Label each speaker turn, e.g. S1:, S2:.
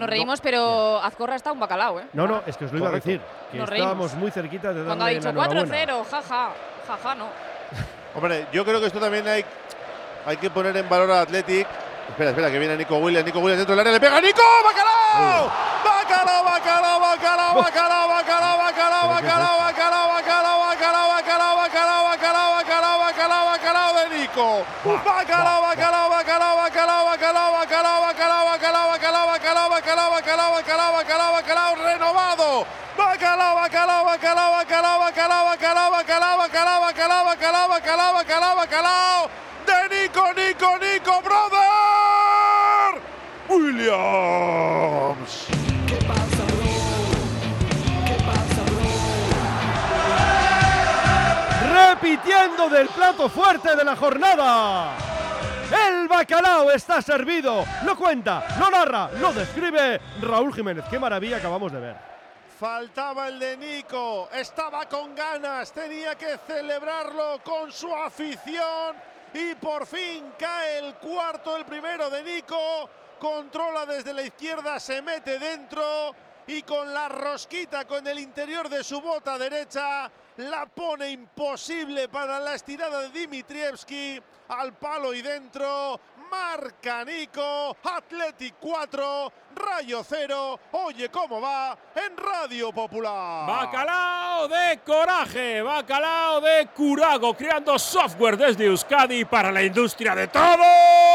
S1: Nos reímos, pero Azcorra está un bacalao, ¿eh?
S2: No, no, es que os lo iba a decir. Que
S1: Nos
S2: estábamos
S1: reímos.
S2: muy cerquita de
S1: Cuando ha dicho
S2: la enhorabuena.
S1: 4-0, jaja, jaja, no.
S3: Hombre, yo creo que esto también hay, hay que poner en valor a Athletic. Espera, espera, que viene Nico Williams. Nico Williams dentro del área, le pega a Nico. ¡Bacalao! ¡Bacalao, bacalao, bacalao, bacalao, bacalao, bacalao, bacalao, bacalao, bacalao, bacalao, bacalao, bacalao, bacalao, bacalao, bacalao, bacalao de Nico! ¡Bacalao, bacalao, bacalao, bacalao, bacalao, bacalao, bacalao, bacalao, bacalao, bacalao, bacalao, bacalao, bacalao, bacalao, renovado! ¡Bacalao, bacalao, bacalao, bacalao, bacalao, bacalao, bacalao, bacalao, bacalao, bacalao, bacalao, bacalao, bacalao! ¡De Nico, Nico, Nico, brother! ¡Williams!
S2: Repitiendo del plato fuerte de la jornada. Bacalao está servido. Lo cuenta, lo narra, lo describe Raúl Jiménez. Qué maravilla acabamos de ver.
S3: Faltaba el de Nico, estaba con ganas, tenía que celebrarlo con su afición y por fin cae el cuarto, el primero de Nico, controla desde la izquierda, se mete dentro y con la rosquita con el interior de su bota derecha la pone imposible para la estirada de Dimitrievski al palo y dentro. Marca Nico, Athletic 4, Rayo 0. Oye cómo va en Radio Popular.
S4: Bacalao de coraje, bacalao de curago, creando software desde Euskadi para la industria de todo